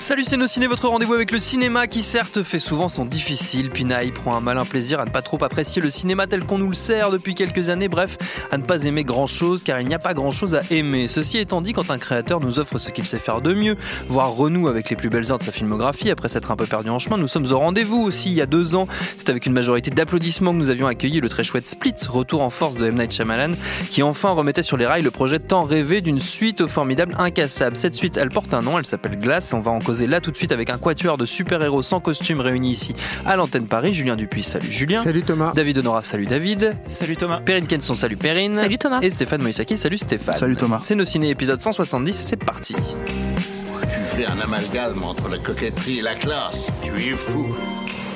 Salut c'est nos ciné, votre rendez-vous avec le cinéma qui certes fait souvent son difficile. Pinaille prend un malin plaisir à ne pas trop apprécier le cinéma tel qu'on nous le sert depuis quelques années, bref, à ne pas aimer grand chose car il n'y a pas grand chose à aimer. Ceci étant dit, quand un créateur nous offre ce qu'il sait faire de mieux, voire renoue avec les plus belles heures de sa filmographie, après s'être un peu perdu en chemin, nous sommes au rendez-vous aussi. Il y a deux ans, c'est avec une majorité d'applaudissements que nous avions accueilli le très chouette Split, retour en force de M. Night Shyamalan, qui enfin remettait sur les rails le projet tant rêvé d'une suite au formidable Incassable. Cette suite, elle porte un nom, elle s'appelle Glace et on va en causer là tout de suite avec un quatuor de super-héros sans costume réunis ici à l'antenne Paris. Julien Dupuis, salut Julien. Salut Thomas. David Honora, salut David. Salut Thomas. Perrine Kenson, salut Perrine. Salut Thomas. Et Stéphane Moïsaki, salut Stéphane. Salut Thomas. C'est nos ciné épisode 170 et c'est parti. Tu fais un amalgame entre la coquetterie et la classe. Tu es fou.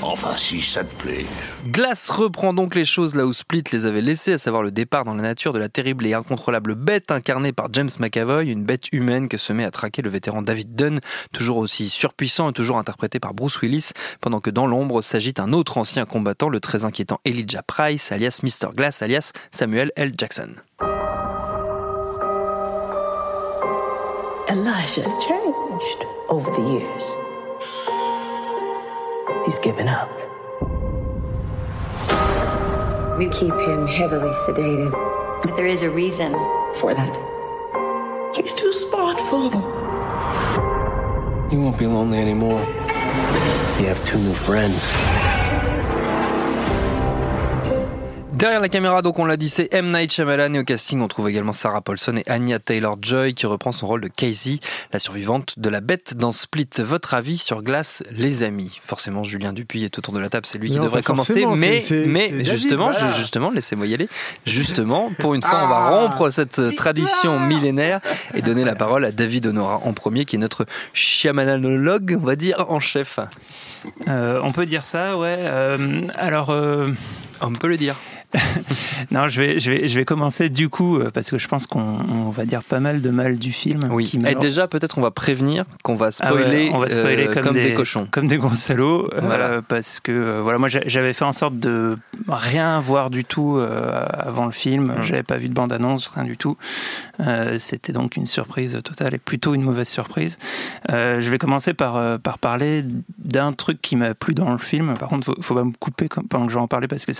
Enfin, si ça te plaît. Glace reprend donc les choses là où Split les avait laissées, à savoir le départ dans la nature de la terrible et incontrôlable bête incarnée par James McAvoy, une bête humaine que se met à traquer le vétéran David Dunn, toujours aussi surpuissant et toujours interprété par Bruce Willis, pendant que dans l'ombre s'agite un autre ancien combattant, le très inquiétant Elijah Price, alias Mr. Glass, alias Samuel L. Jackson. Elijah's changed over the years. He's given up. We keep him heavily sedated. But there is a reason for that. He's too smart for them. You won't be lonely anymore. You have two new friends. Derrière la caméra, donc on l'a dit, c'est M. Night Shyamalan et au casting on trouve également Sarah Paulson et Anya Taylor-Joy qui reprend son rôle de Casey, la survivante de la bête dans Split. Votre avis sur Glace, les amis? Forcément, Julien Dupuis est autour de la table, c'est lui qui Non, devrait commencer, mais, c'est- c'est- mais c'est David, justement, voilà. je- justement, laissez-moi y aller. Justement, pour une fois, on va Ah, rompre cette tradition millénaire et donner la parole à David Honora en premier, qui est notre Shyamanologue, on va dire, en chef. Euh, on peut dire ça, ouais. Euh, alors, euh, On peut le dire. non, je vais, je vais, je vais commencer du coup euh, parce que je pense qu'on on va dire pas mal de mal du film. Oui. qui, Et déjà, peut-être on va prévenir qu'on va Ah ouais, spoiler, on va spoiler euh, comme, comme des, des cochons. comme des gros salauds, euh, Voilà. parce que euh, voilà, moi j'a- j'avais fait en sorte de rien voir du tout avant le film. Mm. J'avais pas vu de bande annonce, rien du tout. Euh, C'était donc une surprise totale et plutôt une mauvaise surprise. Euh, je vais commencer par par, euh, par parler d'un truc qui m'a plu dans le film. Par contre, faut, faut pas me couper pendant que je vais en parler parce que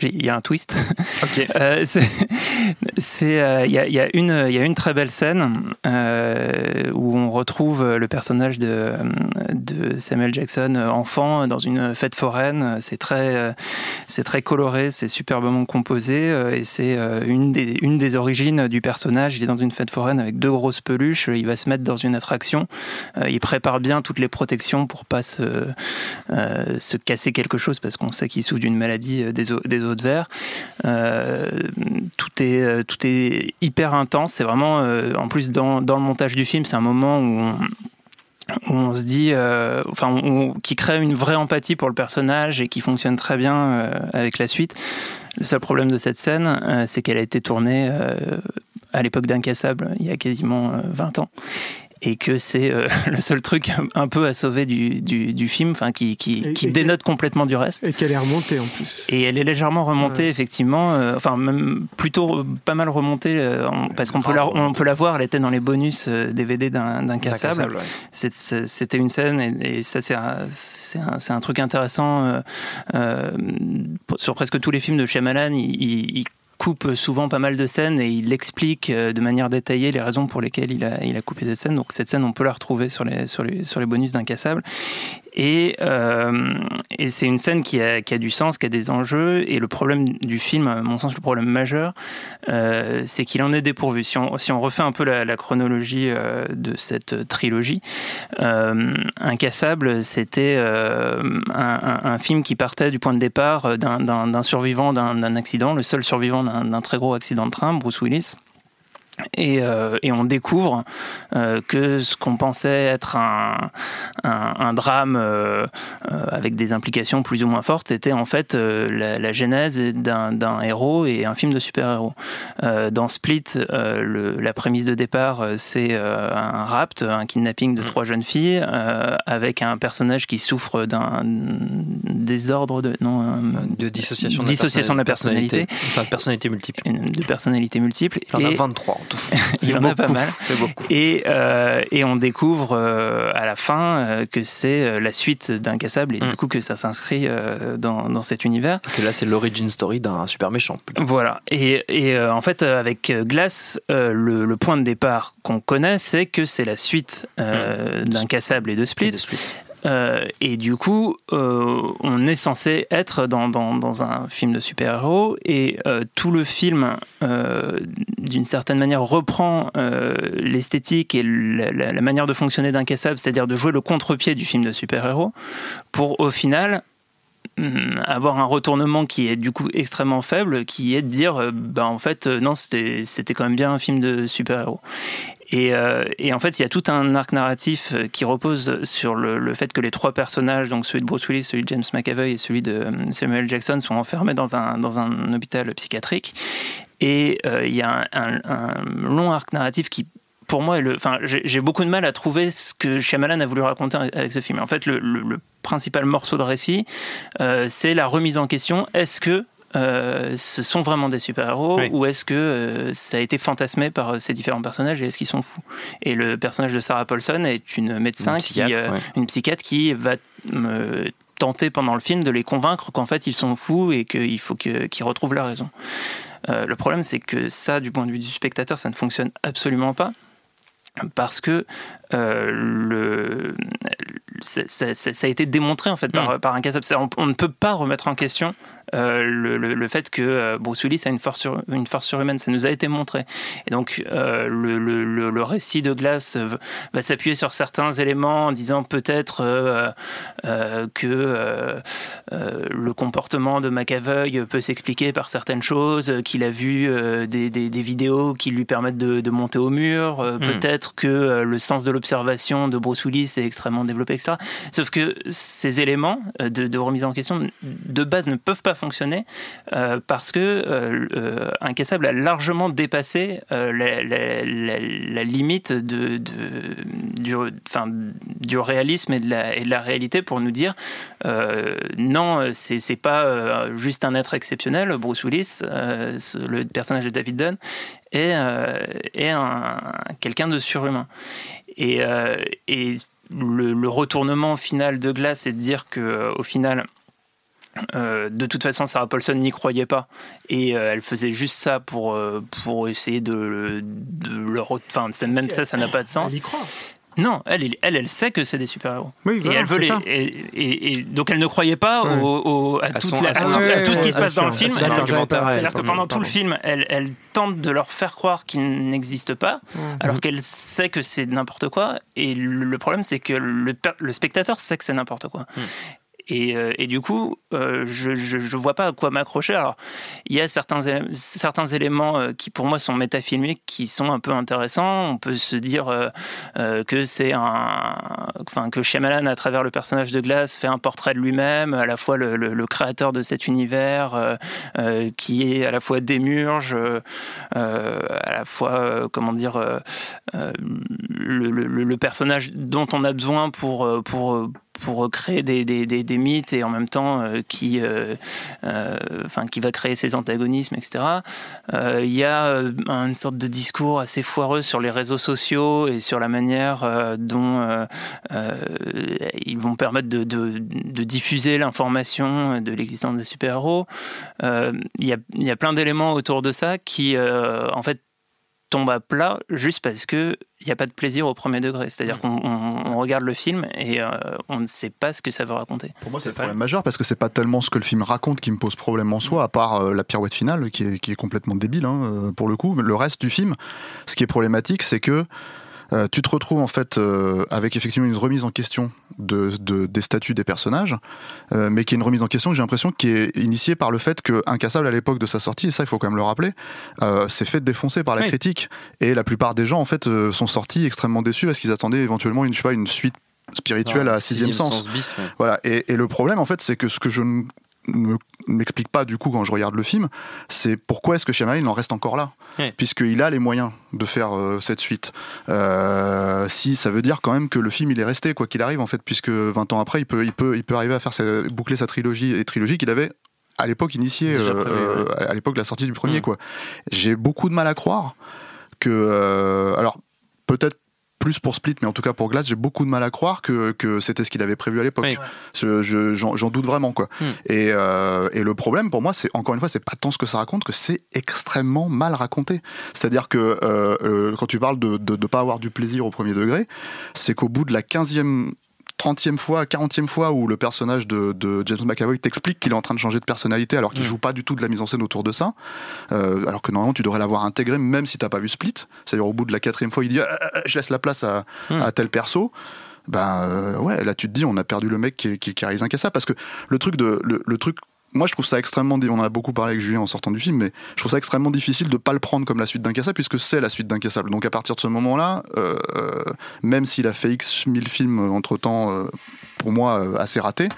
il y a un twist. Ok. Euh, c'est- c'est, il y, a, il y a une, il y a une très belle scène où on retrouve le personnage de, de Samuel Jackson enfant dans une fête foraine. C'est très, c'est très coloré, c'est superbement composé et c'est une des, une des origines du personnage. Il est dans une fête foraine avec deux grosses peluches. Il va se mettre dans une attraction. Euh, il prépare bien toutes les protections pour pas se, euh, se casser quelque chose parce qu'on sait qu'il souffre d'une maladie euh, des os, des de verre. Tout est tout est hyper intense. C'est vraiment en plus dans, dans le montage du film, c'est un moment où on, se dit, enfin, qui crée une vraie empathie pour le personnage et qui fonctionne très bien avec la suite. Le seul problème de cette scène, euh, c'est qu'elle a été tournée euh, à l'époque d'Incassable, il y a quasiment euh, 20 ans. Et que c'est euh, le seul truc un peu à sauver du, du, du film, enfin, qui, qui, Et- qui et- dénote complètement du reste. Et qu'elle est remontée en plus. Et elle est légèrement remontée, Ouais. effectivement. euh, enfin, même plutôt euh, pas mal remontée, euh, parce qu'on peut, la, on peut la voir. Elle était dans les bonus euh, DVD d'un d'un cassable. Ouais. C'était une scène, et, et ça, c'est un, truc intéressant. euh, euh, sur presque tous les films de Shyamalan, il, il- il coupe souvent pas mal de scènes et il explique euh, de manière détaillée les raisons pour lesquelles il a, il a coupé cette scène. Donc cette scène, on peut la retrouver sur les, sur les, sur les bonus d'Incassable. Et, et c'est une scène qui a, du sens, qui a des enjeux. Et le problème du film, à mon sens, le problème majeur, c'est qu'il en est dépourvu. Si on, refait un peu la, chronologie de cette trilogie, Incassable, c'était un, film qui partait du point de départ d'un survivant d'un accident, le seul survivant d'un très gros accident de train, Bruce Willis. Et, euh, et, on découvre euh, que ce qu'on pensait être un, un, drame euh, avec des implications plus ou moins fortes était en fait la, la, genèse d'un héros et un film de super-héros. dans Split, le, la prémisse de départ, c'est un rapt, un kidnapping de mmh. trois jeunes filles avec un personnage qui souffre d'un désordre de non de dissociation de dissociation de la personnalité, enfin de personnalité multiple, de personnalité multiple. Il y en a 23 Il en a pas mal. Et, euh, et, on découvre euh, à la fin euh, que c'est la suite d'Incassable et du mm. coup que ça s'inscrit dans, dans, cet univers. Que là, c'est l'origin story d'un super méchant. Voilà. Et, et en fait, avec Glass, le, le, point de départ qu'on connaît, c'est que c'est la suite mm. d'Incassable et de Split. Et de Split. Euh, et du coup, euh, on est censé être dans, un film de super-héros et euh, tout le film, d'une certaine manière, reprend l'esthétique et la, la, manière de fonctionner d'Incassable, c'est-à-dire de jouer le contre-pied du film de super-héros, pour au final mm, avoir un retournement qui est du coup extrêmement faible, qui est de dire, bah, en fait, non, c'était quand même bien un film de super-héros. Euh, et, en fait, il y a tout un arc narratif euh, qui repose sur le, fait que les trois personnages, donc celui de Bruce Willis, celui de James McAvoy et celui de euh, Samuel Jackson, sont enfermés dans un, dans un hôpital psychiatrique. Et il y a un, long arc narratif qui pour moi, enfin, j'ai beaucoup de mal à trouver ce que Shyamalan a voulu raconter avec ce film. En fait, le, principal morceau de récit, c'est la remise en question. Est-ce que euh, ce sont vraiment des super-héros ou est-ce que euh, ça a été fantasmé par euh, ces différents personnages et est-ce qu'ils sont fous? Et le personnage de Sarah Paulson est une médecin, une psychiatre qui, une psychiatre qui va tenter pendant le film de les convaincre qu'en fait ils sont fous et qu'il faut qu'ils retrouvent la raison. le problème c'est que ça, du point de vue du spectateur, ça ne fonctionne absolument pas parce que le, ça, a été démontré en fait par, mm. par un cas. On, on, ne peut pas remettre en question euh, le, le, fait que euh, Bruce Willis a une force, sur, une force surhumaine. Ça nous a été montré. Et donc, euh, le, le, récit de Glace va s'appuyer sur certains éléments en disant peut-être que le comportement de McAvoy peut s'expliquer par certaines choses, qu'il a vu des, des, des, vidéos qui lui permettent de, de monter au mur, hmm. peut-être que le sens de l'observation de Bruce Willis est extrêmement développé, etc. Sauf que ces éléments de, de remise en question, de base, ne peuvent pas fonctionner euh, parce que euh, euh, Incassable a largement dépassé la, limite de, du, enfin, du réalisme et de, la, réalité pour nous dire non, c'est pas juste un être exceptionnel. Bruce Willis, le personnage de David Dunn, est, est un, quelqu'un de surhumain. Et, et le, retournement final de Glace, est de dire que au final, euh, de toute façon, Sarah Paulson n'y croyait pas et euh, elle faisait juste ça pour, euh, pour essayer de, de le. Enfin, même ça, ça n'a pas de sens. Elle y croit. Non, elle, elle, elle sait que c'est des super-héros. Oui, et elle veut les, et, et, donc elle ne croyait pas au, à, tout, ce qui se passe dans le film. C'est-à-dire que pendant tout le film, elle, elle, tente de leur faire croire qu'ils n'existent pas, alors qu'elle sait que c'est n'importe quoi. Et le, problème, c'est que le, le, spectateur sait que c'est n'importe quoi. Hmm. Euh, et, du coup, euh, je ne vois pas à quoi m'accrocher. Alors, il y a certains, certains éléments euh, qui, pour moi, sont métafilmiques, qui sont un peu intéressants. On peut se dire que c'est un. Enfin, que Shyamalan, à travers le personnage de Glace, fait un portrait de lui-même, à la fois le, créateur de cet univers, qui est à la fois démurge, à la fois, comment dire, le, le, personnage dont on a besoin pour, pour, pour créer des, des, des, mythes et en même temps euh, qui, euh, euh, enfin, qui va créer ses antagonismes, etc. Il y a une sorte de discours assez foireux sur les réseaux sociaux et sur la manière dont ils vont permettre de, de, de diffuser l'information de l'existence des super-héros. Il y, a, y a plein d'éléments autour de ça qui, en fait, tombe à plat juste parce que il n'y a pas de plaisir au premier degré. C'est-à-dire qu'on on- on regarde le film et euh, on ne sait pas ce que ça veut raconter. Pour moi, c'est le problème majeur parce que c'est pas tellement ce que le film raconte qui me pose problème en soi, à part euh, la pirouette finale qui est, qui est complètement débile hein, euh, pour le coup. Mais le reste du film, ce qui est problématique, c'est que euh, tu te retrouves en fait euh, avec effectivement une remise en question de, de- des statuts des personnages, euh, mais qui est une remise en question que j'ai l'impression qui est initiée par le fait que Incassable à l'époque de sa sortie, et ça il faut quand même le rappeler, euh, s'est fait défoncer par la Oui. critique et la plupart des gens en fait euh, sont sortis extrêmement déçus parce qu'ils attendaient éventuellement une, je sais pas, une suite spirituelle à sixième sens. bis. ouais. Voilà, et, et le problème en fait, c'est que ce que je ne m'explique pas du coup quand je regarde le film, c'est pourquoi est-ce que Shyamalan il en reste encore là Ouais. Puisqu'il a les moyens de faire euh, cette suite. Euh, si ça veut dire quand même que le film il est resté quoi qu'il arrive en fait, puisque 20 ans après il peut, il peut, il peut arriver à faire sa- boucler sa trilogie et trilogie qu'il avait à l'époque initiée, euh, à l'époque de la sortie du premier Mm. quoi. J'ai beaucoup de mal à croire que alors peut-être plus pour Split, mais en tout cas pour Glass, j'ai beaucoup de mal à croire que, que c'était ce qu'il avait prévu à l'époque. Oui. J'en doute vraiment quoi. Hmm. Et, euh, et le problème pour moi, c'est encore une fois, c'est pas tant ce que ça raconte que c'est extrêmement mal raconté. C'est-à-dire que euh, euh, quand tu parles de ne pas avoir du plaisir au premier degré, c'est qu'au bout de la 15e 30e fois, 40e fois où le personnage de, de James McAvoy t'explique qu'il est en train de changer de personnalité alors qu'il Mm. joue pas du tout de la mise en scène autour de ça, euh, alors que normalement tu devrais l'avoir intégré même si t'as pas vu Split. C'est-à-dire au bout de la quatrième fois, il dit Ah, ah, ah, je laisse la place à, Mm. à tel perso. Ben euh, ouais, là tu te dis on a perdu le mec qui, qui, qui a ça parce que le truc de le, le truc moi je trouve ça extrêmement on en a beaucoup parlé avec Julien en sortant du film mais je trouve ça extrêmement difficile de pas le prendre comme la suite d'Incassable puisque c'est la suite d'Incassable. Donc à partir de ce moment là même s'il a fait x mille films entre temps pour moi euh, assez raté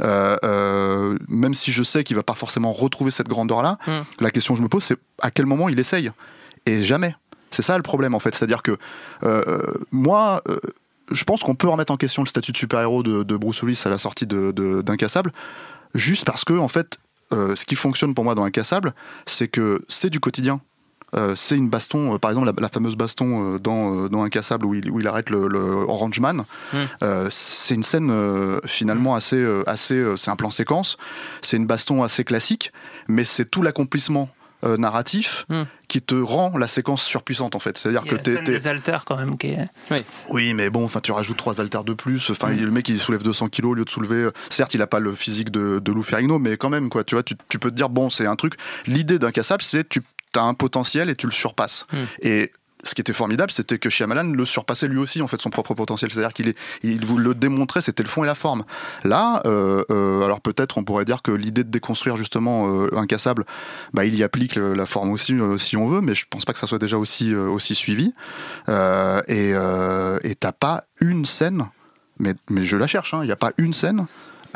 euh, euh, même si je sais qu'il va pas forcément retrouver cette grandeur là Mm. la question que je me pose c'est à quel moment il essaye? Et jamais. C'est ça le problème en fait. C'est à dire que euh, moi euh, je pense qu'on peut remettre en question le statut de super-héros de, de Bruce Willis à la sortie de- de- d'Incassable, juste parce que, en fait, euh, ce qui fonctionne pour moi dans Incassable, c'est que c'est du quotidien. Euh, c'est une baston, euh, par exemple la, la fameuse baston dans, dans Incassable où il, où il arrête le, le Orange Man. Mm. Euh, c'est une scène finalement assez, euh, assez euh, c'est un plan séquence, c'est une baston assez classique, mais c'est tout l'accomplissement euh, narratif Mm. qui te rend la séquence surpuissante en fait. C'est-à-dire Il y que t'es, des alters quand même qui est... oui, mais bon, enfin, tu rajoutes trois haltères de plus. Enfin, il- le mec, il soulève 200 kilos au lieu de soulever. euh, Certes, il a pas le physique de, de Lou Ferrigno, mais quand même, quoi. Tu vois, tu, tu peux te dire, bon, c'est un truc. L'idée d'Incassable, c'est tu as un potentiel et tu le surpasses. Mm. Et ce qui était formidable, c'était que Shyamalan le surpassait lui aussi, en fait, son propre potentiel. C'est-à-dire qu'il il vous le démontrait, c'était le fond et la forme. Là, euh, euh, alors peut-être on pourrait dire que l'idée de déconstruire justement euh, Incassable, bah, il y applique le- la forme aussi, euh, si on veut, mais je pense pas que ça soit déjà aussi, aussi suivi. Et et t'as pas une scène, mais, mais je la cherche, hein, il n'y a pas une scène.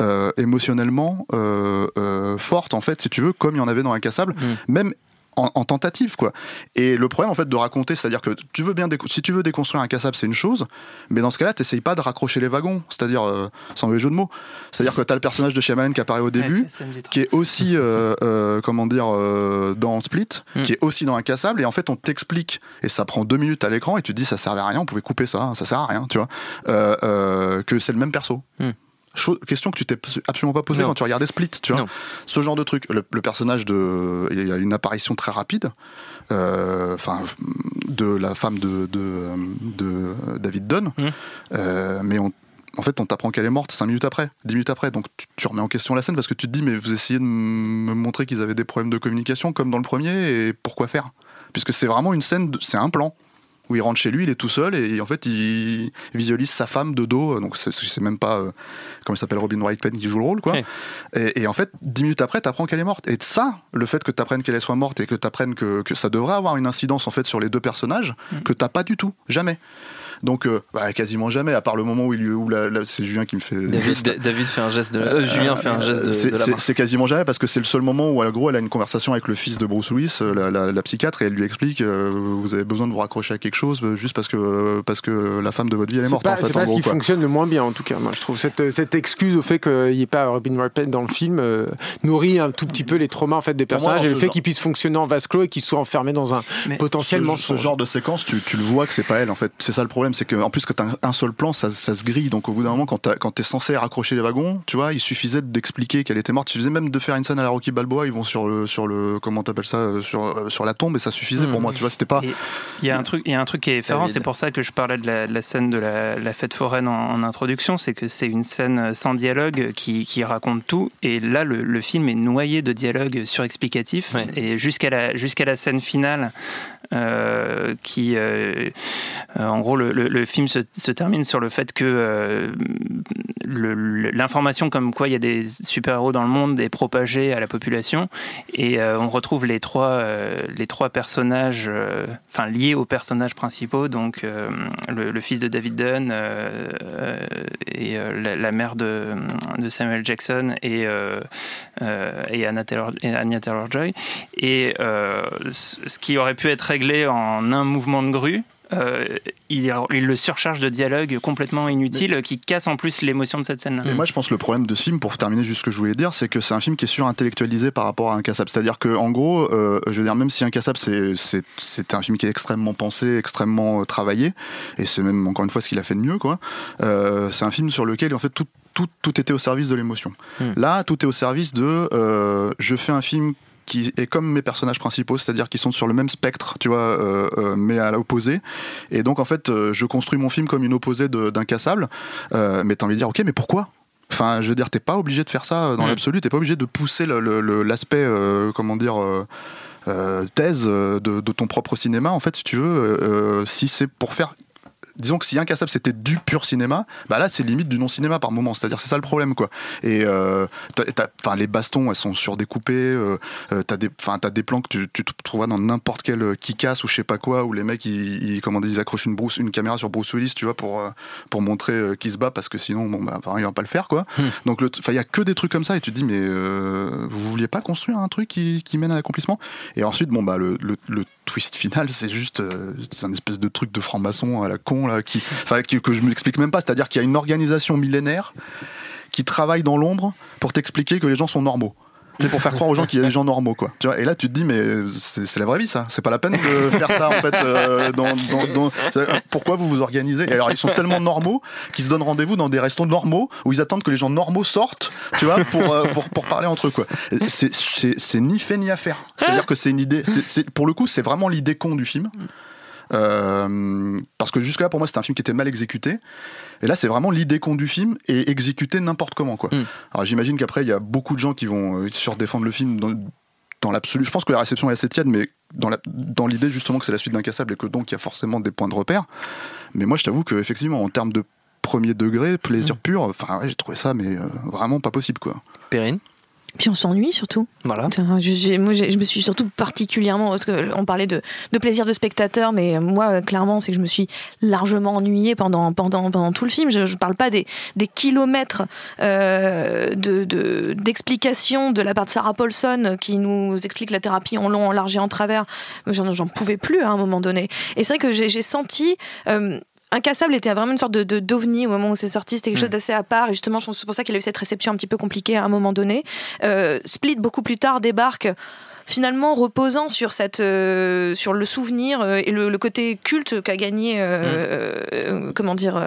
euh, émotionnellement euh, euh, forte en fait si tu veux comme il y en avait dans Incassable Mm. même en, en tentative quoi et le problème en fait de raconter c'est à dire que tu veux bien si tu veux déconstruire Incassable c'est une chose mais dans ce cas-là t'essayes pas de raccrocher les wagons c'est à dire euh, sans mauvais jeu de mots c'est à dire que t'as le personnage de Shyamalan qui apparaît au début qui est aussi euh, euh, comment dire euh, dans Split, Mm. qui est aussi dans Incassable et en fait on t'explique et ça prend deux minutes à l'écran et tu te dis ça servait à rien, on pouvait couper ça, ça sert à rien, tu vois, euh, euh, que c'est le même perso. Mm. Chose- question que tu t'es absolument pas posée Non. quand tu regardais Split, tu vois. Non. Ce genre de truc. Le, le personnage de, il y a une apparition très rapide, euh, enfin de la femme de, de, de David Dunn, Mm. Euh, mais on en fait, on t'apprend qu'elle est morte 5 minutes après, 10 minutes après. Donc, tu, tu remets en question la scène parce que tu te dis, mais vous essayez de me montrer qu'ils avaient des problèmes de communication comme dans le premier, et pourquoi faire? Puisque c'est vraiment une scène, c'est un plan où il rentre chez lui, il est tout seul, et en fait, il visualise sa femme de dos. Donc, c'est- même pas, euh, comment il s'appelle, Robin Wright Penn qui joue le rôle, quoi. Ouais. Et, et en fait, 10 minutes après, t'apprends qu'elle est morte. Et ça, le fait que t'apprennes qu'elle soit morte et que t'apprennes que, que ça devrait avoir une incidence en fait sur les deux personnages, que t'as pas du tout, jamais. Donc, euh, bah, quasiment jamais, à part le moment où, il, où la- la- c'est Julien qui me fait. David, fait un geste de. euh, Julien fait un geste de, C'est- de la c'est- main. C'est quasiment jamais parce que c'est le seul moment où, en gros, elle a une conversation avec le fils de Bruce Willis, euh, la, la- la psychiatre, et elle lui explique euh, vous avez besoin de vous raccrocher à quelque chose euh, juste parce que, euh, parce que la femme de votre vie elle est C'est morte. pas, en fait, c'est en pas ce gros, qui quoi. fonctionne le moins bien en tout cas. Moi, je trouve cette, cette excuse au fait qu'il n'y ait pas Robin Wright dans le film euh, nourrit un tout petit peu les traumas en fait des moi, personnages dans et le fait genre- qu'ils puissent fonctionner en vase clos et qu'ils soient enfermés dans un Mais potentiel ce, mensonge. ce genre de séquence, tu, tu le vois que c'est pas elle en fait. C'est ça le problème, problème, c'est que en plus que t'as un, seul plan, ça, ça se grille. Donc au bout d'un moment, quand quand t'es censé raccrocher les wagons, tu vois, il suffisait d'expliquer qu'elle était morte. Il suffisait même de faire une scène à la Rocky Balboa. Ils vont sur le sur le comment t'appelles ça euh, sur euh, sur la tombe et ça suffisait pour Mhm. moi. Tu vois, c'était pas. Il y a un truc, il y a un truc qui est effarant. David. C'est pour ça que je parlais de la, de la scène de la, la fête foraine en, en introduction. C'est que c'est une scène sans dialogue qui, qui raconte tout. Et là, le, le film est noyé de dialogue surexplicatif. Ouais. Et jusqu'à la, jusqu'à la scène finale, euh, qui, euh, euh, en gros, le, le- le film se, termine sur le fait que euh, l'information comme quoi il y a des super-héros dans le monde est propagée à la population. Et euh, on retrouve les trois, euh, les trois personnages, enfin liés aux personnages principaux, donc le, fils de David Dunn et la, mère de, Samuel Jackson et, et Anna Taylor-Joy. Et ce qui aurait pu être réglé en un mouvement de grue. Euh, il, il le surcharge de dialogue complètement inutile qui casse en plus l'émotion de cette scène-là. Et moi, je pense que le problème de ce film, pour terminer juste ce que je voulais dire, c'est que c'est un film qui est surintellectualisé par rapport à Incassable. C'est-à-dire que, en gros, euh, je veux dire, même si Incassable, c'est, un film qui est extrêmement pensé, extrêmement euh, travaillé, et c'est même, encore une fois, ce qu'il a fait de mieux, quoi, euh, c'est un film sur lequel, en fait, tout, tout, tout était au service de l'émotion. Hmm. Là, tout est au service de euh, je fais un film qui est comme mes personnages principaux, c'est-à-dire qu'ils sont sur le même spectre, tu vois, euh, euh, mais à l'opposé. Et donc, en fait, euh, je construis mon film comme une opposée d'Incassable. Mais t'as envie de dire, ok, mais pourquoi? Enfin, je veux dire, t'es pas obligé de faire ça dans Mm. l'absolu, t'es pas obligé de pousser l'aspect, euh, comment dire, euh, thèse de, de ton propre cinéma, en fait, si tu veux, euh, si c'est pour faire disons que si Incassable c'était du pur cinéma, bah là c'est limite du non-cinéma par moment. C'est-à-dire c'est ça le problème quoi. Et euh, enfin les bastons elles sont surdécoupées. Euh, euh, t'as des, enfin t'as des plans que tu, tu trouveras dans n'importe quel euh, Kick-Ass ou je sais pas quoi où les mecs ils, ils, comment dire, ils accrochent une une caméra sur Bruce Willis, tu vois, pour pour montrer euh, qu'il se bat parce que sinon bon bah il va pas le faire quoi. Hmm. Donc enfin il y a que des trucs comme ça et tu te dis mais vous vouliez pas construire un truc qui, qui mène à l'accomplissement? Et ensuite bon bah le, le, le c'est juste euh, c'est un espèce de truc de franc-maçon à la con là qui- que je m'explique même pas. C'est-à-dire qu'il y a une organisation millénaire qui travaille dans l'ombre pour t'expliquer que les gens sont normaux c'est pour faire croire aux gens qu'il y a des gens normaux quoi. Tu vois et là tu te dis mais c'est la vraie vie ça. C'est pas la peine de faire ça en fait euh, pourquoi vous vous organisez? Et alors ils sont tellement normaux qu'ils se donnent rendez-vous dans des restos normaux où ils attendent que les gens normaux sortent tu vois pour euh, pour, pour parler entre eux quoi. C'est ni fait ni à faire. C'est à dire que c'est une idée pour le coup c'est vraiment l'idée con du film euh, parce que jusque-là, pour moi, c'était un film qui était mal exécuté. Et là, c'est vraiment l'idée con du film et exécuté n'importe comment. Quoi. Mm. Alors j'imagine qu'après, il y a beaucoup de gens qui vont euh, surdéfendre le film dans, dans l'absolu. Je pense que la réception est assez tiède, mais dans l'idée justement que c'est la suite d'Incassable et que donc il y a forcément des points de repère. Mais moi, je t'avoue que effectivement, en termes de premier degré, plaisir pur, enfin, ouais, j'ai trouvé ça, mais euh, vraiment pas possible, quoi. Perrine? Puis on s'ennuie surtout. Voilà. Je- moi, je me suis surtout particulièrement, parce qu'on parlait de, de plaisir de spectateur, mais moi, euh, clairement, c'est que je me suis largement ennuyée pendant, pendant, pendant tout le film. Je ne parle pas des, des kilomètres euh, de- de- d'explications de, la part de Sarah Paulson qui nous explique la thérapie en long, en large et en travers. J'en pouvais plus à un moment donné. Et c'est vrai que j'ai j'ai senti. euh, Incassable était vraiment une sorte de, de d'ovni au moment où c'est sorti. C'était quelque chose d'assez à part. Et justement, je pense c'est pour ça qu'il a eu cette réception un petit peu compliquée à un moment donné. Euh, Split, beaucoup plus tard, débarque finalement reposant sur cette euh, sur le souvenir euh, et le, le côté culte qu'a gagné euh, euh, comment dire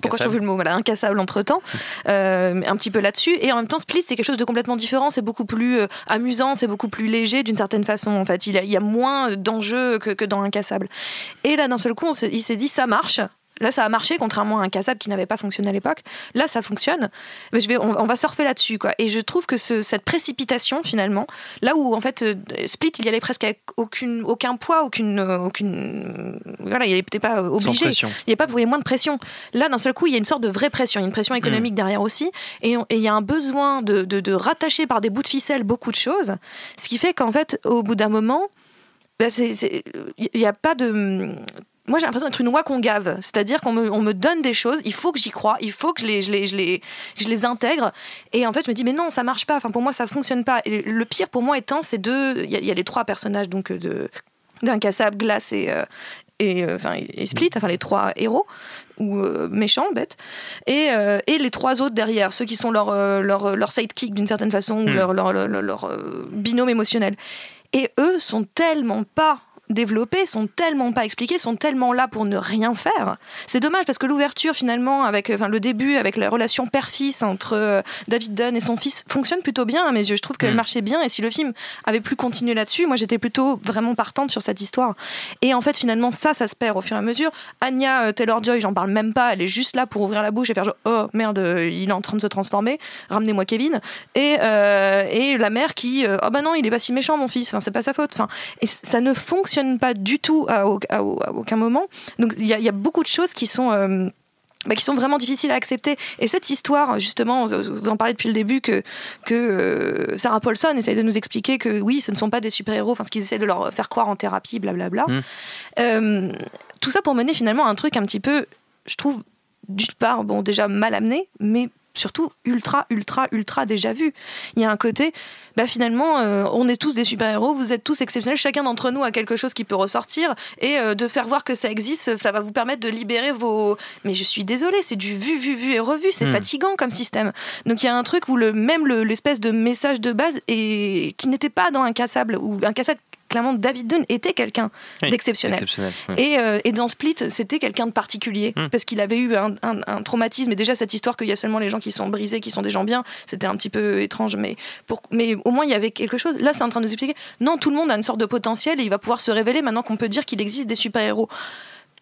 pourquoi je trouve le mot? Voilà incassable entre temps un petit peu là-dessus. Et en même temps Split c'est quelque chose de complètement différent. C'est beaucoup plus euh, amusant c'est beaucoup plus léger d'une certaine façon en fait. Il, a- il y a moins d'enjeux que, que dans incassable. Et là d'un seul coup on se- il s'est dit ça marche Là, ça a marché, contrairement à un cassable qui n'avait pas fonctionné à l'époque. Là, ça fonctionne. Mais je vais, on, on va surfer là-dessus, quoi. Et je trouve que ce- cette précipitation, finalement, là où en fait euh, Split, il y allait presque avec aucune, aucun poids, aucune, euh, aucune, voilà, il n'était pas obligé. pression. Il n'y a pas moins de pression. Là, d'un seul coup, il y a une sorte de vraie pression. Il y a une pression économique derrière aussi, et on- et il y a un besoin de, de- de rattacher par des bouts de ficelle beaucoup de choses, ce qui fait qu'en fait, au bout d'un moment, bah, il n'y a pas de moi j'ai l'impression d'être une oie qu'on gave, c'est-à-dire qu'on me, on me donne des choses, il faut que j'y croie, il faut que je les, je, les, je, les, je les intègre, et en fait je me dis mais non ça marche pas, enfin pour moi ça fonctionne pas. Et le pire pour moi étant ces deux, il y, a- il y a les trois personnages donc euh, de d'incassable, glace et euh, et, euh, enfin, et Split, enfin les trois héros ou euh, méchants, bêtes, et, euh, et les trois autres derrière, ceux qui sont leur, leur, leur sidekick d'une certaine façon, ou Hmm. leur, leur, leur, leur, binôme émotionnel. Et eux sont tellement pas développés, sont tellement pas expliqués, sont tellement là pour ne rien faire. C'est dommage parce que l'ouverture finalement, avec enfin le début, avec la relation père-fils entre euh, David Dunn et son fils, fonctionne plutôt bien à mes yeux. Je trouve qu'elle Mm. marchait bien et si le film avait plus continué là-dessus, moi j'étais plutôt vraiment partante sur cette histoire. Et en fait finalement ça, ça se perd au fur et à mesure. Anya euh, Taylor-Joy, j'en parle même pas, elle est juste là pour ouvrir la bouche et faire genre, oh merde, euh, il est en train de se transformer, ramenez-moi Kevin. Et, euh, et la mère qui, euh, oh bah non, il est pas si méchant mon fils, enfin, c'est pas sa faute. Enfin, et ça ne fonctionne pas du tout à, au- à au- à aucun moment. Donc il y, a- il y a beaucoup de choses qui sont... euh, bah, qui sont vraiment difficiles à accepter. Et cette histoire, justement, vous en parlez depuis le début, que, que euh, Sarah Paulson essaye de nous expliquer que oui, ce ne sont pas des super-héros, enfin ce qu'ils essaient de leur faire croire en thérapie, blablabla. Mm. Euh, tout ça pour mener finalement à un truc un petit peu, je trouve, d'une part, bon, déjà mal amené, mais surtout ultra, ultra, ultra déjà vu. Il y a un côté, bah finalement, euh, on est tous des super-héros, vous êtes tous exceptionnels, chacun d'entre nous a quelque chose qui peut ressortir, et euh, de faire voir que ça existe, ça va vous permettre de libérer vos... Mais je suis désolée, c'est du vu, vu, vu et revu, c'est Hmm. fatigant comme système. Donc il y a un truc où le, même le- l'espèce de message de base, et, qui n'était pas dans Incassable, ou Incassable, clairement, David Dunn était quelqu'un Oui, d'exceptionnel. oui. Et, euh, et dans Split, c'était quelqu'un de particulier Hmm. parce qu'il avait eu un, un- un traumatisme. Et déjà, cette histoire qu'il y a seulement les gens qui sont brisés, qui sont des gens bien, c'était un petit peu étrange. Mais, pour, mais au moins, il y avait quelque chose. Là, c'est en train de nous expliquer non, tout le monde a une sorte de potentiel et il va pouvoir se révéler maintenant qu'on peut dire qu'il existe des super-héros.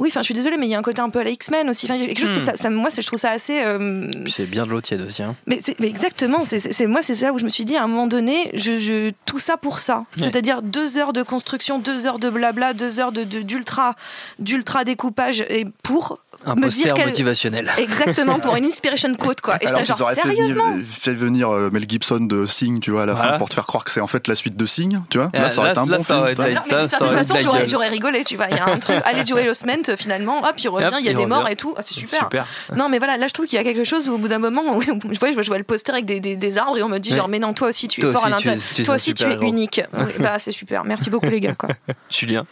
Oui, enfin, je suis désolée, mais il y a un côté un peu à la X-Men aussi. Enfin, quelque chose Hmm. que ça, ça- moi, je trouve ça assez. euh, Puis c'est bien de l'eau tiède aussi. hein. mais, exactement, c'est, moi c'est ça où je me suis dit à un moment donné, je, je- tout ça pour ça. Ouais. C'est-à-dire deux heures de construction, deux heures de blabla, deux heures de- d'ultra, d'ultra découpage et pour Un me poster dire motivationnel. Exactement, pour une inspiration quote quoi. Et j'étais genre auraient fait sérieusement venir, fait venir euh, Mel Gibson de Sing, tu vois, à la Voilà. fin, pour te faire croire que c'est en fait la suite de Sing, tu vois. Ah, Là, ça aurait là- été un là, bon ça film. été- Non, mais ça, de ça toute aurait façon, de j'aurais, rigolé, tu vois. Il y a un truc, aller Joel Osment, finalement, hop, il revient, il y a des morts et tout. Ah, c'est super. Super. Non, mais voilà, là, je trouve qu'il y a quelque chose où, au bout d'un moment, où je vois, je vois le poster avec des, des- des arbres et on me dit, genre, mais non, toi aussi, tu es fort à l'intérieur. Toi aussi, tu es unique. Bah, c'est super. Merci beaucoup, les gars, quoi. Julien?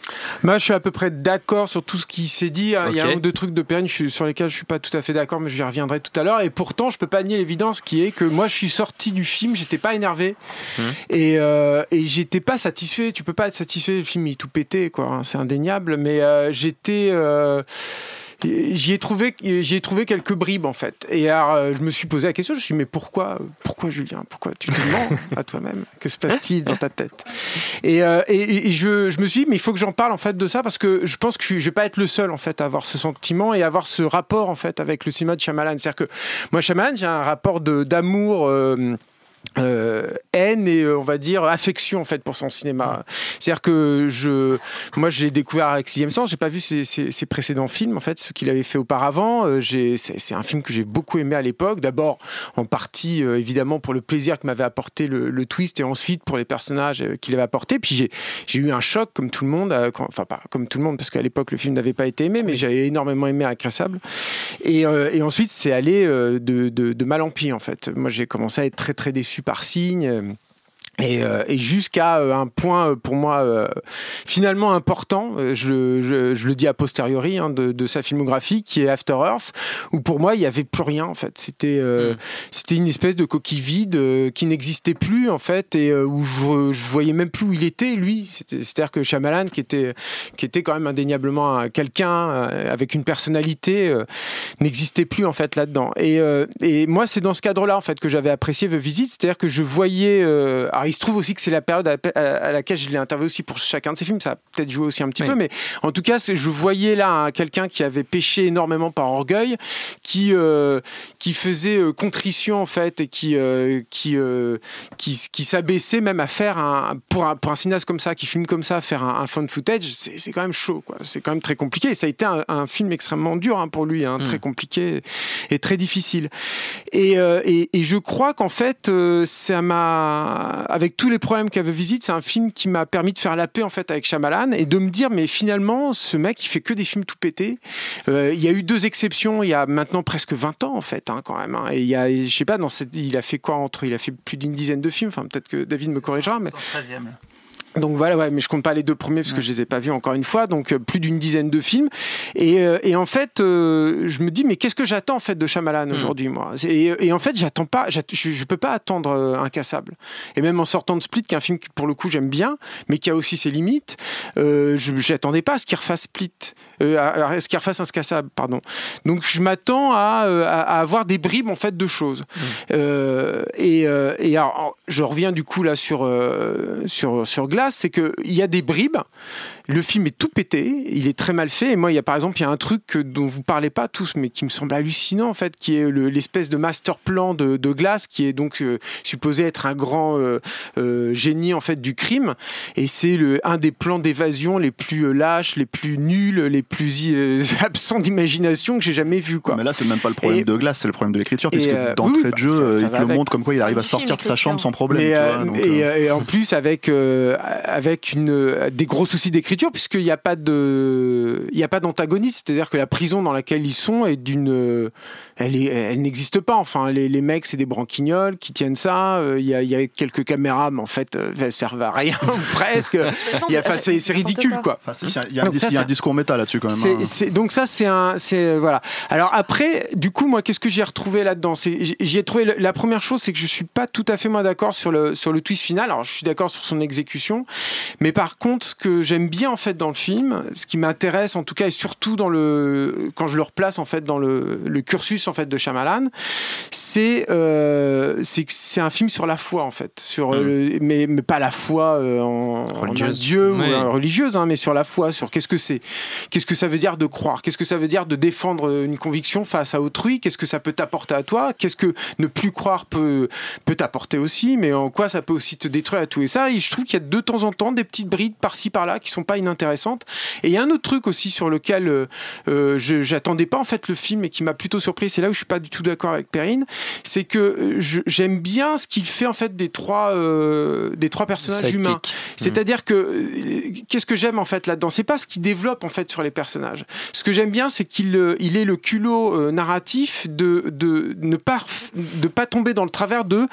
Moi, je suis à peu près d'accord sur tout ce qui s'est dit. Il y a un ou deux trucs de Perrine je sur lesquels je suis pas tout à fait d'accord, mais j'y reviendrai tout à l'heure. Et pourtant, je peux pas nier l'évidence qui est que moi, je suis sorti du film, j'étais pas énervé Mmh. et, euh, et j'étais pas satisfait. Tu peux pas être satisfait, le film il est tout pété, quoi. hein, C'est indéniable. Mais euh, j'étais. J'y ai trouvé, j'y ai trouvé quelques bribes en fait. Et alors, euh, je me suis posé la question. Je me suis dit, mais pourquoi, pourquoi Julien? Pourquoi tu te mens à toi-même Que se passe-t-il dans ta tête? Et, euh, et, et je, je me suis dit, mais il faut que j'en parle en fait de ça parce que je pense que je, je vais pas être le seul en fait à avoir ce sentiment et à avoir ce rapport en fait avec le cinéma de Shyamalan. C'est-à-dire que moi, Shyamalan, j'ai un rapport de d'amour. euh, euh, haine et euh, on va dire affection en fait pour son cinéma. C'est-à-dire que je, moi je l'ai découvert avec Sixième Sens. J'ai pas vu ses, ses- ses précédents films en fait, ce qu'il avait fait auparavant. Euh, j'ai- c'est, un film que j'ai beaucoup aimé à l'époque. D'abord en partie euh, évidemment pour le plaisir que m'avait apporté le, le twist et ensuite pour les personnages qu'il avait apporté. Puis j'ai, j'ai eu un choc comme tout le monde, quand- enfin pas comme tout le monde parce qu'à l'époque le film n'avait pas été aimé, mais j'avais énormément aimé Inclassable. Et, et ensuite, c'est allé de, de, de mal en pis, en fait. Moi, j'ai commencé à être très, très déçu par Signe. Et, euh, et jusqu'à euh, un point euh, pour moi euh, finalement important, euh, je, je- je le dis a posteriori hein, de, de sa filmographie, qui est After Earth, où pour moi il y avait plus rien en fait. C'était euh, c'était une espèce de coquille vide euh, qui n'existait plus en fait et euh, où je, je voyais même plus où il était lui. C'est-à-dire que Shyamalan, qui était qui était quand même indéniablement un- quelqu'un euh, avec une personnalité, euh, n'existait plus en fait là-dedans. Et, euh, et moi, c'est dans ce cadre-là en fait que j'avais apprécié The Visit, c'est-à-dire que je voyais. euh, alors, il se trouve aussi que c'est la période à, à- à laquelle je l'ai interviewé aussi pour chacun de ses films. Ça a peut-être joué aussi un petit Oui. peu, mais en tout cas, je voyais là un- quelqu'un qui avait péché énormément par orgueil, qui euh, qui faisait euh, contrition en fait et qui euh, qui qui, qui s'abaissait même à faire un pour un pour un cinéaste comme ça qui filme comme ça faire un, un found footage c'est quand même chaud c'est quand même très compliqué et ça a été un, un film extrêmement dur hein, pour lui hein, très compliqué et très difficile et, et, et je crois qu'en fait ça m'a avec tous les problèmes qu'avait Visite c'est un film qui m'a permis de faire la paix en fait avec Shyamalan et de me dire mais finalement ce mec il fait que des films tout pétés Euh, il y a eu deux exceptions il y a maintenant presque 20 ans en fait hein, quand même hein. et il y a je sais pas dans cette, il a fait quoi entre il a fait plus d'une dizaine de films enfin peut-être que David me corrigera mais Donc voilà, ouais, mais je compte pas les deux premiers parce que je les ai pas vus encore une fois. Donc euh, plus d'une dizaine de films. Et, euh, et en fait, euh, je me dis mais qu'est-ce que j'attends en fait de Shyamalan aujourd'hui moi? Et, et en fait, j'attends pas, je, je peux pas attendre Incassable. Et même en sortant de Split, qui est un film que pour le coup j'aime bien, mais qui a aussi ses limites, je j'attendais pas à ce qu'il refasse Split, à, à ce qu'il refasse Incassable, pardon. Donc je m'attends à, euh, à, avoir des bribes en fait de choses. Euh, et, euh, et alors, je reviens du coup là sur euh, sur sur glace, c'est que il y a des bribes. Le film est tout pété, il est très mal fait. Et moi, il y a par exemple, il y a un truc dont vous parlez pas tous, mais qui me semble hallucinant en fait, qui est le- l'espèce de master plan de, de glace, qui est donc euh, supposé être un grand euh, euh, génie en fait du crime. Et c'est le un des plans d'évasion les plus lâches, les plus nuls, les plus absents d'imagination que j'ai jamais vu quoi. Mais là, c'est même pas le problème Et- de glace, c'est le problème de l'écriture, puisque d'entrée oui, de jeu, bah, ça- euh, ça il te le montre comme quoi il arrive à sortir de sa chambre sans problème. Mais, tu vois, donc, et, et en plus avec avec une des gros soucis d'écriture puisqu'il n'y a pas de il y a pas d'antagoniste c'est-à-dire que la prison dans laquelle ils sont est d'une euh, elle est elle n'existe pas enfin les, les mecs c'est des branquignoles qui tiennent ça euh, il y, a, il y a quelques caméras mais en fait euh, elles servent à rien presque. Il y a, enfin, c'est c'est ridicule quoi. enfin, c'est- il y a un, Donc dis- ça, il y a un c'est- discours méta là-dessus quand même. c'est, hein. donc ça c'est un c'est voilà. Alors après du coup moi qu'est-ce que j'ai retrouvé là-dedans? C'est j'ai- j'y ai trouvé la première chose c'est que je suis pas tout à fait moi d'accord sur le sur le twist final. Alors je suis d'accord sur son exécution mais par contre ce que j'aime bien en fait dans le film ce qui m'intéresse en tout cas et surtout dans le quand je le replace en fait dans le, le cursus en fait de Shyamalan c'est euh, c'est un film sur la foi en fait. Sur euh, le- mais, mais pas la foi euh, en, en un Religieuse. dieu ou euh, religieuse hein, mais sur la foi sur qu'est-ce que c'est qu'est-ce que ça veut dire de croire qu'est-ce que ça veut dire de défendre une conviction face à autrui qu'est-ce que ça peut t'apporter à toi qu'est-ce que ne plus croire peut peut t'apporter aussi mais en quoi ça peut aussi te détruire à tout. Et ça et je trouve qu'il y a de temps en temps des petites brides par-ci par-là qui sont pas inintéressantes et il y a un autre truc aussi sur lequel euh, euh, j'attendais pas en fait le film et qui m'a plutôt surpris c'est là où je suis pas du tout d'accord avec Perrine c'est que euh, j'aime bien ce qu'il fait en fait des trois euh, des trois personnages humains c'est-à-dire que qu'est-ce que j'aime en fait là-dedans? C'est pas ce qu'il développe en fait sur les personnages. Ce que j'aime bien, c'est qu'il il est le culot euh, narratif de de ne pas de pas tomber dans le travers de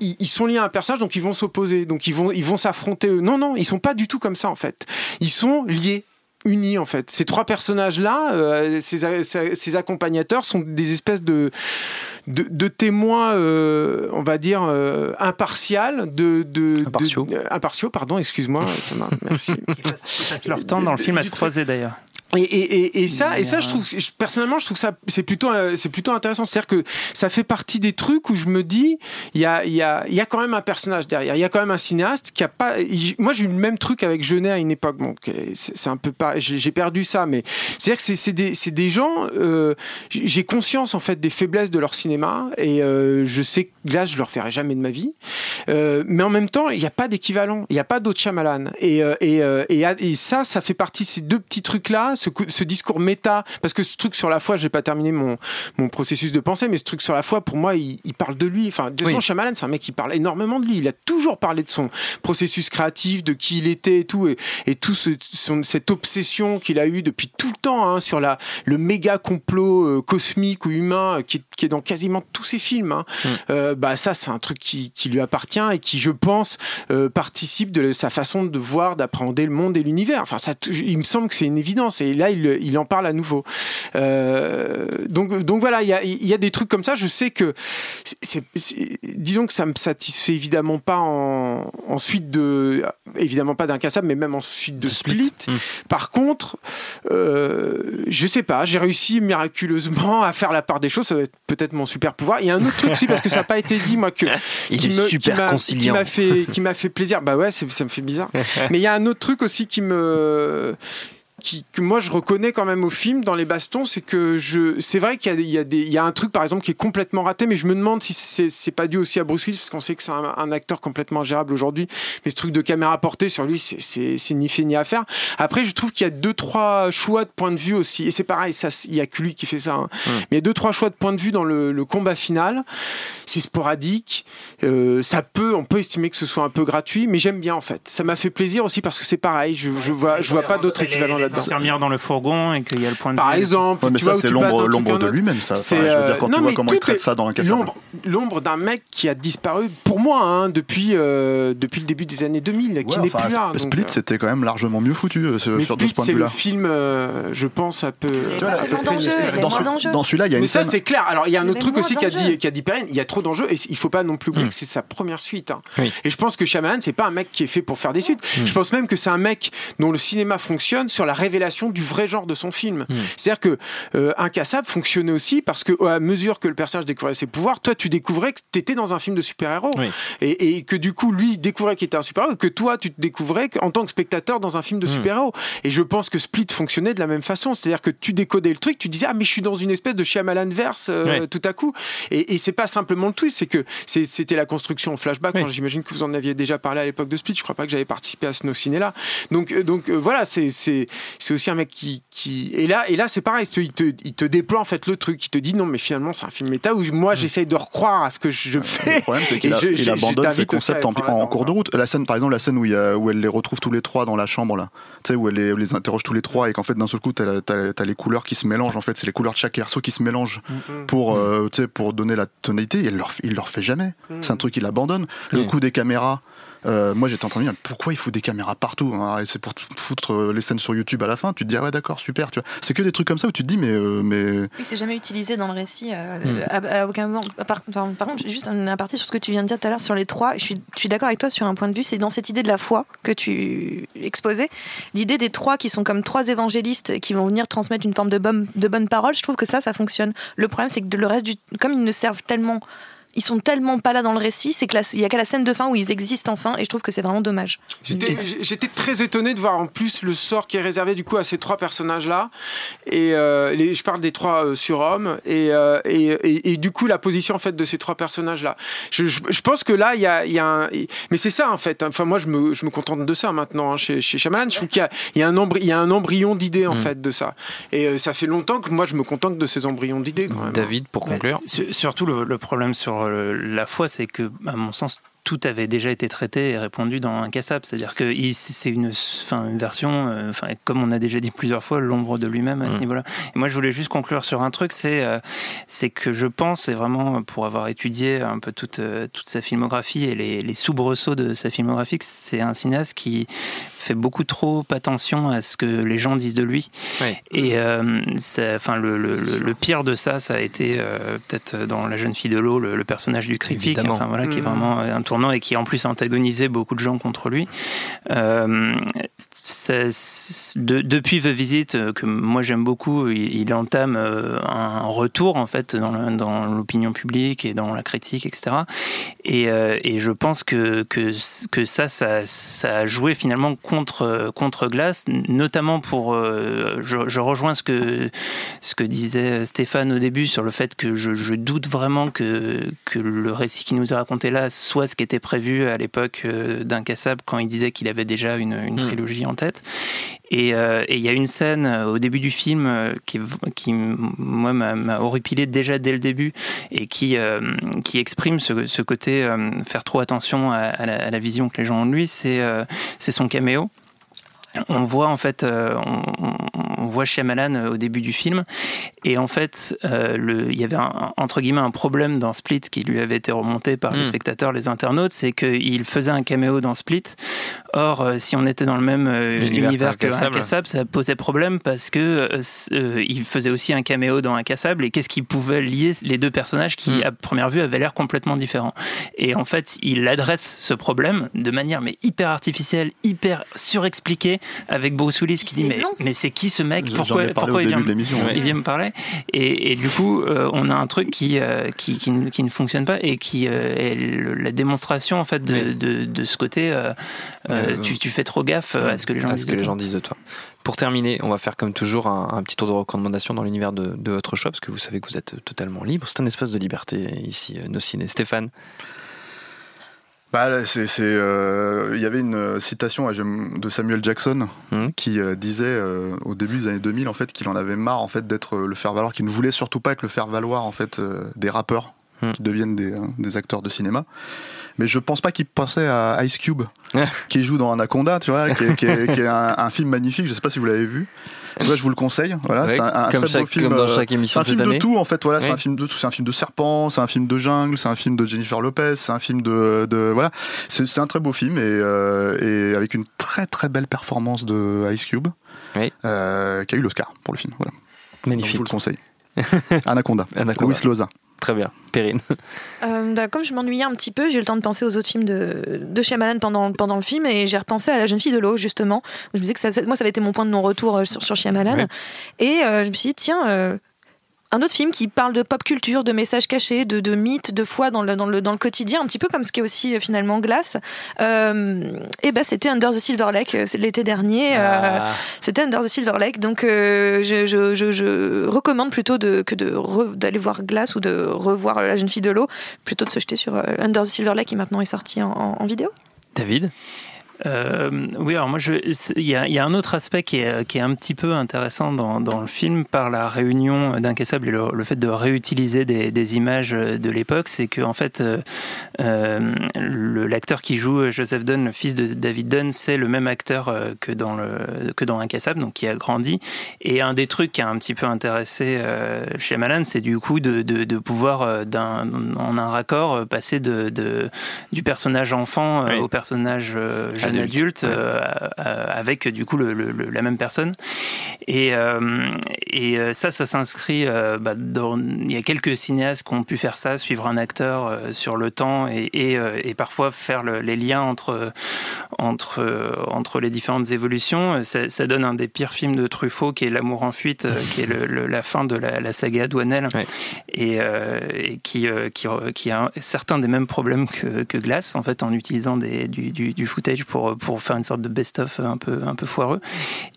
ils, ils sont liés à un personnage donc ils vont s'opposer donc ils vont ils vont s'affronter. Non non, ils sont pas du tout comme ça en fait. Ils sont liés unis en fait. Ces trois personnages-là, euh, ces, accompagnateurs sont des espèces de, de, de témoins, euh, on va dire, euh, impartial, de, de, de- Impartiaux. impartiaux, pardon, excuse-moi, Thomas, merci. Ils passent leur temps dans le film à se croiser d'ailleurs. Et, et, et, et ça, et ça, je trouve, je- personnellement, je trouve que ça, c'est plutôt, euh, c'est plutôt intéressant. C'est-à-dire que ça fait partie des trucs où je me dis, il y a, il y a, il y a quand même un personnage derrière. Il y a quand même un cinéaste qui a pas. il- Moi, j'ai eu le même truc avec Jeunet à une époque. Bon, c'est un peu pas. J'ai perdu ça, mais c'est-à-dire que c'est- des, c'est des gens. euh, j'ai conscience en fait des faiblesses de leur cinéma et euh, je sais que là, je le referai jamais de ma vie. Euh, mais en même temps, il n'y a pas d'équivalent. Il n'y a pas d'autre Shyamalan. Et, euh, et, euh, et, et ça, ça fait partie de ces deux petits trucs-là, ce, cou- ce discours méta. Parce que ce truc sur la foi, j'ai pas terminé mon, mon processus de pensée, mais ce truc sur la foi, pour moi, il, il parle de lui. Enfin, de façon, Oui. Shyamalan, c'est un mec qui parle énormément de lui. Il a toujours parlé de son processus créatif, de qui il était et tout, et, et tout ce- son- cette obsession qu'il a eue depuis tout le temps hein, sur la, le méga complot euh, cosmique ou humain euh, qui, est- qui est dans quasiment tous ses films. hein. Euh, bah ça, c'est un truc qui, qui lui appartient et qui, je pense, participe de sa façon de voir, d'appréhender le monde et l'univers. Enfin, ça, il me semble que c'est une évidence. Et là, il, il en parle à nouveau. Euh, donc, donc voilà, il y a, il y a des trucs comme ça. Je sais que, disons que ça me satisfait évidemment pas en, en suite de, évidemment pas d'incassable, mais même en suite de Split. Par contre, euh, je sais pas, j'ai réussi miraculeusement à faire la part des choses. Ça va être peut-être mon super pouvoir. Il y a un autre truc aussi parce que ça n'a pas été dit moi que Il qui est me- super qui m'a- conciliant. Qui m'a fait, qui m'a fait plaisir. Bah ouais, ça me fait bizarre. Mais il y a un autre truc aussi qui me qui, que moi je reconnais quand même au film dans les bastons, c'est que je, c'est vrai qu'il y a, il y, a des- il y a un truc par exemple qui est complètement raté, mais je me demande si c'est, c'est pas dû aussi à Bruce Willis parce qu'on sait que c'est un, un acteur complètement ingérable aujourd'hui. Mais ce truc de caméra portée sur lui, c'est, c'est, c'est ni fait ni à faire. Après, je trouve qu'il y a deux trois choix de point de vue aussi, et c'est pareil, ça, il y a que lui qui fait ça. hein. Mais il y a deux trois choix de point de vue dans le, le combat final. C'est sporadique, euh, ça peut, on peut estimer que ce soit un peu gratuit, mais j'aime bien en fait. Ça m'a fait plaisir aussi parce que c'est pareil, je, je vois, je vois pas d'autres équivalents là-dedans. S'enfermir dans le fourgon et qu'il y a le point de Par vue. exemple, Ouais, mais tu ça, vois, c'est l'ombre un de lui-même, ça. C'est, Enfin, je veux dire, quand euh, tu non, vois mais comment il traite est- ça dans Incassable. L'ombre, l'ombre d'un mec qui a disparu, pour moi, hein, depuis, euh, depuis le début des années 2000, qui Ouais, n'est enfin, plus là. donc, Split, euh, c'était quand même largement mieux foutu euh, ce- mais sur de Split, ce point de c'est le film, euh, je pense, un peu. Dans, celui-là, il y a Mais une ça, scène. c'est clair. Alors, il y a un Mais autre truc aussi qu'a dit, Perrine. Il y a trop d'enjeux et il faut pas non plus oublier Mm. que c'est sa première suite. hein. Et je pense que Shyamalan, c'est pas un mec qui est fait pour faire des suites. Mm. Je pense même que c'est un mec dont le cinéma fonctionne sur la révélation du vrai genre de son film. Mm. C'est-à-dire que euh, Incassable fonctionnait aussi parce que, à mesure que le personnage découvrait ses pouvoirs, toi, tu découvrais que t'étais dans un film de super-héros. Oui. Et, et que du coup, lui, découvrait qu'il était un super-héros que toi, tu te découvrais en tant que spectateur dans un film de Mm. super-héros. Et je pense que Split fonctionnait de la même façon. C'est-à-dire que tu décodais le truc, tu disais, ah, mais je suis dans une espèce de Shyamalan verse euh, tout à coup. Et, et c'est pas simplement le twist, c'est que c'était la construction en flashback. Oui. Enfin, J'imagine que vous en aviez déjà parlé à l'époque de Split. Je crois pas que j'avais participé à ce ciné là. Donc, euh, donc euh, voilà, c'est c'est c'est aussi un mec qui, qui et là et là c'est pareil. Il te, il te déploie en fait le truc. Il te dit non, mais finalement c'est un film méta où moi j'essaye de recroire à ce que je fais. Le problème, c'est qu'il a- je- abandonne ses concepts en, cours de route. La scène, par exemple, la scène où, il y a- où elle les retrouve tous les trois dans la chambre, là, tu sais, où elle les, où les interroge tous les trois et qu'en fait, d'un seul coup, t'as as, les couleurs qui se mélangent. En fait, c'est les couleurs de chaque perso qui se mélangent Mm, pour, euh, tu sais, pour donner la tonalité. Et il leur, il leur fait jamais. mm. C'est un truc qu'il abandonne. Le coup des caméras. Euh, moi j'étais entendu pourquoi il faut des caméras partout hein, c'est pour te foutre euh, les scènes sur YouTube à la fin tu te dis ah ouais d'accord super tu vois c'est que des trucs comme ça où tu te dis mais euh, mais Oui, c'est jamais utilisé dans le récit euh, Hmm. à, à aucun moment. Par, enfin, par contre, juste un aparté sur ce que tu viens de dire tout à l'heure sur les trois. Je suis, je suis d'accord avec toi sur un point de vue. C'est dans cette idée de la foi que tu exposais, l'idée des trois qui sont comme trois évangélistes qui vont venir transmettre une forme de bonne, de bonne parole. Je trouve que ça, ça fonctionne. Le problème, c'est que de- le reste du, comme ils ne servent tellement ils sont tellement pas là dans le récit, c'est que la- il y a qu'à la scène de fin où ils existent enfin, et je trouve que c'est vraiment dommage. J'étais très étonné de voir en plus le sort qui est réservé du coup à ces trois personnages-là. Et euh, les, je parle des trois euh, surhommes et, euh, et, et, et du coup la position en fait de ces trois personnages-là. Je, je, je pense que là il y a, il y a un, mais c'est ça en fait. Enfin moi je me, je me contente de ça maintenant hein, chez, chez Shyamalan. Je trouve qu'il y a, il y a un embry- il y a un embryon d'idées en Mm. fait de ça. Et euh, ça fait longtemps que moi je me contente de ces embryons d'idées quand même. David, pour conclure. Sur- Surtout, le, le problème sur euh, la foi, c'est que, à mon sens, tout avait déjà été traité et répondu dans Incassable. C'est-à-dire que c'est une, enfin, une version, euh, enfin, comme on a déjà dit plusieurs fois, l'ombre de lui-même à ce Mm. niveau-là. Et moi, je voulais juste conclure sur un truc, c'est euh, c'est que je pense, et vraiment pour avoir étudié un peu toute, euh, toute sa filmographie et les, les soubresauts de sa filmographie, que c'est un cinéaste qui fait beaucoup trop attention à ce que les gens disent de lui. Oui. Et euh, ça- enfin, le, le- le- le pire de ça, ça a été euh, peut-être dans La jeune fille de l'eau, le, le personnage du critique, enfin, voilà, qui est Mhm. vraiment un et qui en plus antagonisait beaucoup de gens contre lui. Euh, depuis The Visit, euh, que moi j'aime beaucoup, il, entame euh, un retour en fait dans l'opinion publique et dans la critique, etc. Et, je pense que, que, ça, ça, a joué finalement contre, contre Glass, notamment pour. je, rejoins ce que, ce que disait Stéphane au début sur le fait que je, doute vraiment que, que le récit qui nous est raconté là soit ce qui était prévu à l'époque euh, d'Incassable quand il disait qu'il avait déjà une, une Mm. trilogie en tête. Et euh, et il y a une scène euh, au début du film qui, qui moi, m'a horripilé déjà dès le début et qui, euh, qui exprime ce, ce côté euh, faire trop attention à, à la, à la vision que les gens ont de lui, c'est c'est son caméo. On voit en fait, euh, on, on- voit Shyamalan euh, au début du film, et en fait, euh, le, il y avait un, entre guillemets un problème dans Split qui lui avait été remonté par les Mm. spectateurs, les internautes, c'est qu'il faisait un caméo dans Split. Or, euh, si on était dans le même euh, Univers que. Incassable, ça posait problème parce que il faisait aussi un caméo dans Incassable, et qu'est-ce qui pouvait lier les deux personnages qui, Mm. à première vue, avaient l'air complètement différents. Et en fait, il adresse ce problème de manière mais hyper artificielle, hyper surexpliquée, avec Bruce Willis qui dit mais, c'est qui ce mec? Pourquoi, ai parlé pourquoi au il vient il me parler? Et, et du coup euh, on a un truc qui, euh, qui, qui, ne- qui ne fonctionne pas et qui euh, est le- la démonstration en fait de, Oui. de, de ce côté euh, euh, Euh, tu, tu fais trop gaffe à ce que les gens à disent ce que de les toi. gens disent de toi. Pour terminer, on va faire comme toujours un, un petit tour de recommandation dans l'univers de, de votre choix, parce que vous savez que vous êtes totalement libre. C'est un espace de liberté ici, nos ciné. Stéphane Bah, c'est, euh, il y avait une euh, citation de Samuel Jackson Mhm. qui euh, disait euh, au début des années 2000 en fait qu'il en avait marre en fait d'être le faire valoir, qu'il ne voulait surtout pas être le faire valoir en fait des rappeurs Mhm. qui deviennent des, euh, des acteurs de cinéma. mais je pense pas qu'il pensait à Ice Cube, qui joue dans Anaconda, tu vois, qui est, qui est- qui est un, un film magnifique. Je sais pas si vous l'avez vu. Ouais, je vous le conseille. Voilà, Ouais, c'est un, un comme très chaque- beau film. comme dans euh, chaque émission c'est un film de tout en fait. Voilà, c'est Oui. un film de tout. C'est un film de serpent, c'est un film de jungle, c'est un film de Jennifer Lopez, c'est un film de, de voilà. C'est c'est un très beau film et, euh, et avec une très très belle performance de Ice Cube, euh, qui a eu l'Oscar pour le film. Voilà. Magnifique. Donc, je vous le conseille. Anaconda. Anaconda. Louis Loza. Très bien. Perrine. Euh, bah, comme je m'ennuyais un petit peu, j'ai eu le temps de penser aux autres films de, de Shyamalan pendant, pendant le film et j'ai repensé à La jeune fille de l'eau, justement. Je me disais que ça, moi, ça avait été mon point de non-retour euh, sur, sur Shyamalan. Et euh, je me suis dit, tiens, euh, un autre film qui parle de pop culture, de messages cachés, de, de mythes, de foi dans le, dans, le, dans le quotidien, un petit peu comme ce qu'est aussi euh, finalement Glace. Euh, et ben c'était Under the Silver Lake, euh, l'été dernier. euh, Ah. c'était Under the Silver Lake. Donc euh, je, je, je, je recommande plutôt de, que de d'aller voir Glace ou de revoir La jeune fille de l'eau, plutôt de se jeter sur Under the Silver Lake qui maintenant est sorti en, en- en vidéo. David? Euh, oui, alors moi, il y, a- il y a un autre aspect qui est, qui est un petit peu intéressant dans, dans le film par la réunion d'Incassable et le, le fait de réutiliser des, des images de l'époque, c'est que en fait, euh, euh, l'acteur qui joue Joseph Dunn, le fils de David Dunn, c'est le même acteur que dans le que dans Incassable, donc qui a grandi. Et un des trucs qui a un petit peu intéressé chez Malan, c'est du coup de, de, de pouvoir d'un, en un raccord passer de, de du personnage enfant Oui. au personnage euh, jeune Adulte, adulte, euh, euh, avec du coup le- le- le- la même personne. Et, euh, et ça, ça s'inscrit bah, dans. Il y a quelques cinéastes qui ont pu faire ça, suivre un acteur sur le temps et, et, et parfois faire le- les liens entre entre entre les différentes évolutions. Ça, ça donne un des pires films de Truffaut, qui est L'amour en fuite, qui est le- le- la fin de la, la saga Douanel, et, euh, et qui euh, qui qui a certains des mêmes problèmes que, que Glass en fait en utilisant des, du, du, du footage pour pour faire une sorte de best-of un peu un peu foireux.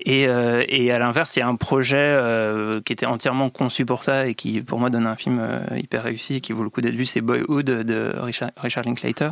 Et, euh, et à l'inverse, il y a un projet euh, qui était entièrement conçu pour ça et qui, pour moi, donne un film euh, hyper réussi et qui vaut le coup d'être vu. C'est Boyhood de Richard, Richard Linklater,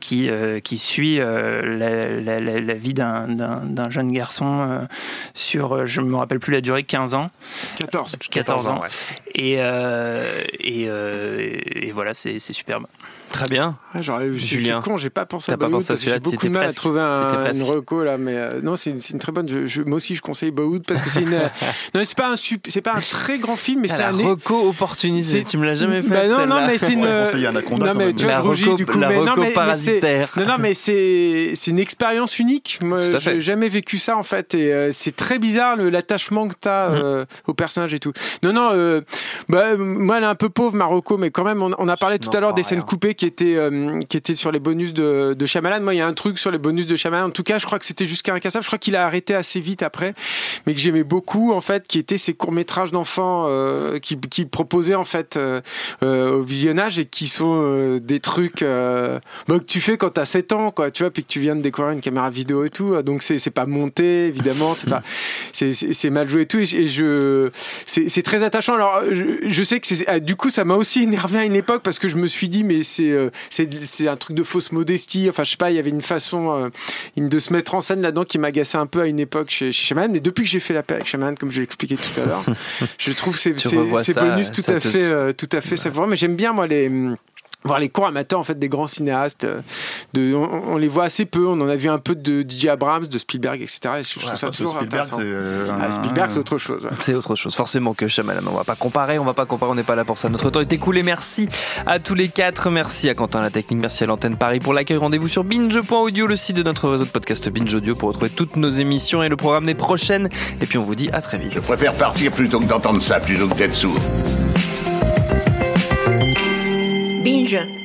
qui, qui suit la, la- la- la vie d'un- jeune garçon sur, je ne me rappelle plus la durée, 15 ans. 14. 14 ans. ouais. Et, euh, et, euh, et voilà, c'est c'est superbe. Très bien. Ah, c'est- Julien. C'est con, j'ai pas pensé à celui-là, J'ai beaucoup de mal à trouver un, une reco là, mais euh, non, c'est une, c'est une très bonne. Je, je- moi aussi, je conseille Bollywood parce que c'est une. non, c'est pas un c'est pas un très grand film, mais c'est la un. reco opportunisée, c'est- tu me l'as jamais fait. Bah non, non, celle-là. mais c'est une. non, mais tu vois, rougis du coup. la mais non, reco mais- mais. Non, non, mais c'est c'est une expérience unique. Moi, fait. j'ai jamais vécu ça en fait, et euh, c'est très bizarre l'attachement que t'as Mmh. euh, au personnage et tout. Non, non. euh, bah, moi, elle est un peu pauvre, Marocco, mais quand même, on, on a parlé tout à l'heure des scènes coupées qui étaient euh, qui étaient sur les bonus de de Shyamalan. Moi, il y a un truc sur les bonus de Shyamalan. En tout cas, je crois que c'était jusqu'à incassable. Je crois qu'il a arrêté assez vite après, mais que j'aimais beaucoup en fait, qui étaient ces courts métrages d'enfants euh, qui qui proposaient en fait euh, euh, au visionnage et qui sont des trucs bah, que tu fais quand t'as 7 ans, quoi, tu vois, puis que tu viens de découvrir une caméra vidéo et tout. Donc c'est pas monté, évidemment, c'est pas c'est mal joué et tout. Et je- et je c'est c'est très attachant. Alors je, je sais que c'est ah, du coup ça m'a aussi énervé à une époque parce que je me suis dit mais c'est euh, c'est c'est un truc de fausse modestie. Enfin je sais pas, il y avait une façon euh, une de se mettre en scène là-dedans qui m'agaçait un peu à une époque chez chez Shaman. Et depuis que j'ai fait la paix avec Shaman, comme je l'ai expliqué tout à l'heure, je trouve ces Tu ces, revois ces ça, bonus tout ça à te- fait euh, tout à fait savoureux. Mais j'aime bien moi les voir les cours amateurs en fait des grands cinéastes euh, de, on, on les voit assez peu on en a vu un peu de DJ Abrams de Spielberg etc et je trouve Ouais, ça toujours Spielberg, intéressant c'est, euh, Ah, Spielberg c'est autre chose ouais. C'est autre chose, forcément que Shyamalan. On va pas comparer, on va pas comparer, on n'est pas là pour ça. Notre temps est écoulé. Merci à tous les quatre. Merci à Quentin La Technique, merci à l'antenne Paris pour l'accueil. Rendez-vous sur binge.audio, le site de notre réseau de podcast Binge Audio pour retrouver toutes nos émissions et le programme des prochaines. Et puis on vous dit à très vite. Je préfère partir plutôt que d'entendre ça, plutôt que d'être sourd. 病人